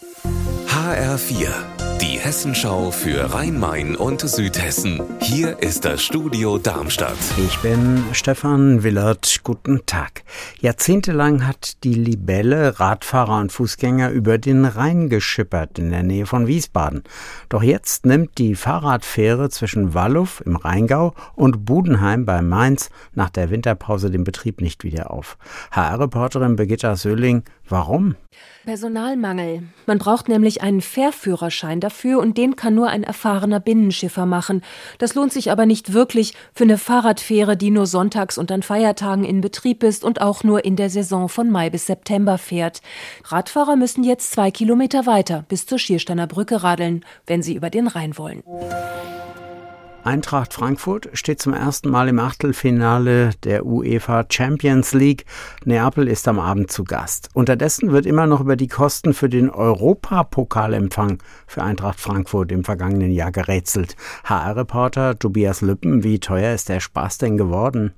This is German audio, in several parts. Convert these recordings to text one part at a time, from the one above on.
HR4, die Hessenschau für Rhein-Main und Südhessen. Hier ist das Studio Darmstadt. Ich bin Stefan Willert. Guten Tag. Jahrzehntelang hat die Libelle Radfahrer und Fußgänger über den Rhein geschippert in der Nähe von Wiesbaden. Doch jetzt nimmt die Fahrradfähre zwischen Walluff im Rheingau und Budenheim bei Mainz nach der Winterpause den Betrieb nicht wieder auf. HR-Reporterin Birgitta Söhling, warum? Personalmangel. Man braucht nämlich einen Fährführerschein dafür und den kann nur ein erfahrener Binnenschiffer machen. Das lohnt sich aber nicht wirklich für eine Fahrradfähre, die nur sonntags und an Feiertagen in Betrieb ist und auch nur in der Saison von Mai bis September fährt. Radfahrer müssen jetzt zwei Kilometer weiter bis zur Schiersteiner Brücke radeln, wenn sie über den Rhein wollen. Eintracht Frankfurt steht zum ersten Mal im Achtelfinale der UEFA Champions League. Neapel ist am Abend zu Gast. Unterdessen wird immer noch über die Kosten für den Europapokalempfang für Eintracht Frankfurt im vergangenen Jahr gerätselt. HR-Reporter Tobias Lüppen, wie teuer ist der Spaß denn geworden?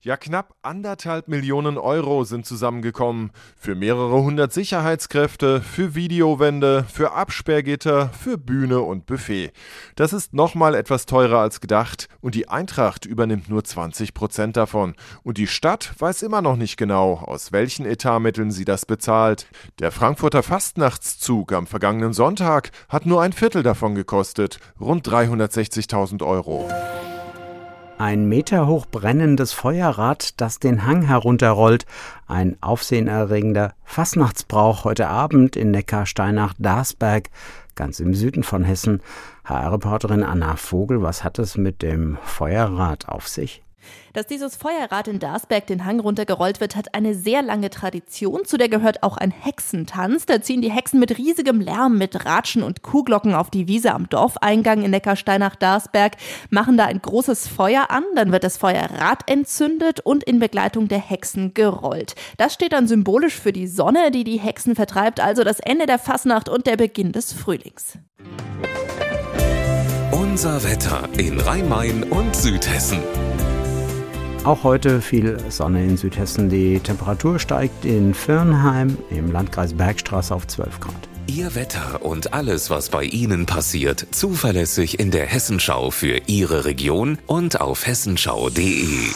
Ja, knapp anderthalb Millionen Euro sind zusammengekommen. Für mehrere hundert Sicherheitskräfte, für Videowände, für Absperrgitter, für Bühne und Buffet. Das ist nochmal etwas teurer als gedacht und die Eintracht übernimmt nur 20 Prozent davon. Und die Stadt weiß immer noch nicht genau, aus welchen Etatmitteln sie das bezahlt. Der Frankfurter Fastnachtszug am vergangenen Sonntag hat nur ein Viertel davon gekostet, rund 360.000 Euro. Ein Meter hoch brennendes Feuerrad, das den Hang herunterrollt. Ein aufsehenerregender Fastnachtsbrauch heute Abend in Neckarsteinach-Darsberg, ganz im Süden von Hessen. HR-Reporterin Anna Vogel, was hat es mit dem Feuerrad auf sich? Dass dieses Feuerrad in Darsberg den Hang runtergerollt wird, hat eine sehr lange Tradition. Zu der gehört auch ein Hexentanz. Da ziehen die Hexen mit riesigem Lärm, mit Ratschen und Kuhglocken auf die Wiese am Dorfeingang in Neckarsteinach-Darsberg, machen da ein großes Feuer an, dann wird das Feuerrad entzündet und in Begleitung der Hexen gerollt. Das steht dann symbolisch für die Sonne, die die Hexen vertreibt, also das Ende der Fasnacht und der Beginn des Frühlings. Unser Wetter in Rhein-Main und Südhessen. Auch heute viel Sonne in Südhessen. Die Temperatur steigt in Firnheim im Landkreis Bergstraße auf 12 Grad. Ihr Wetter und alles, was bei Ihnen passiert, zuverlässig in der Hessenschau für Ihre Region und auf hessenschau.de.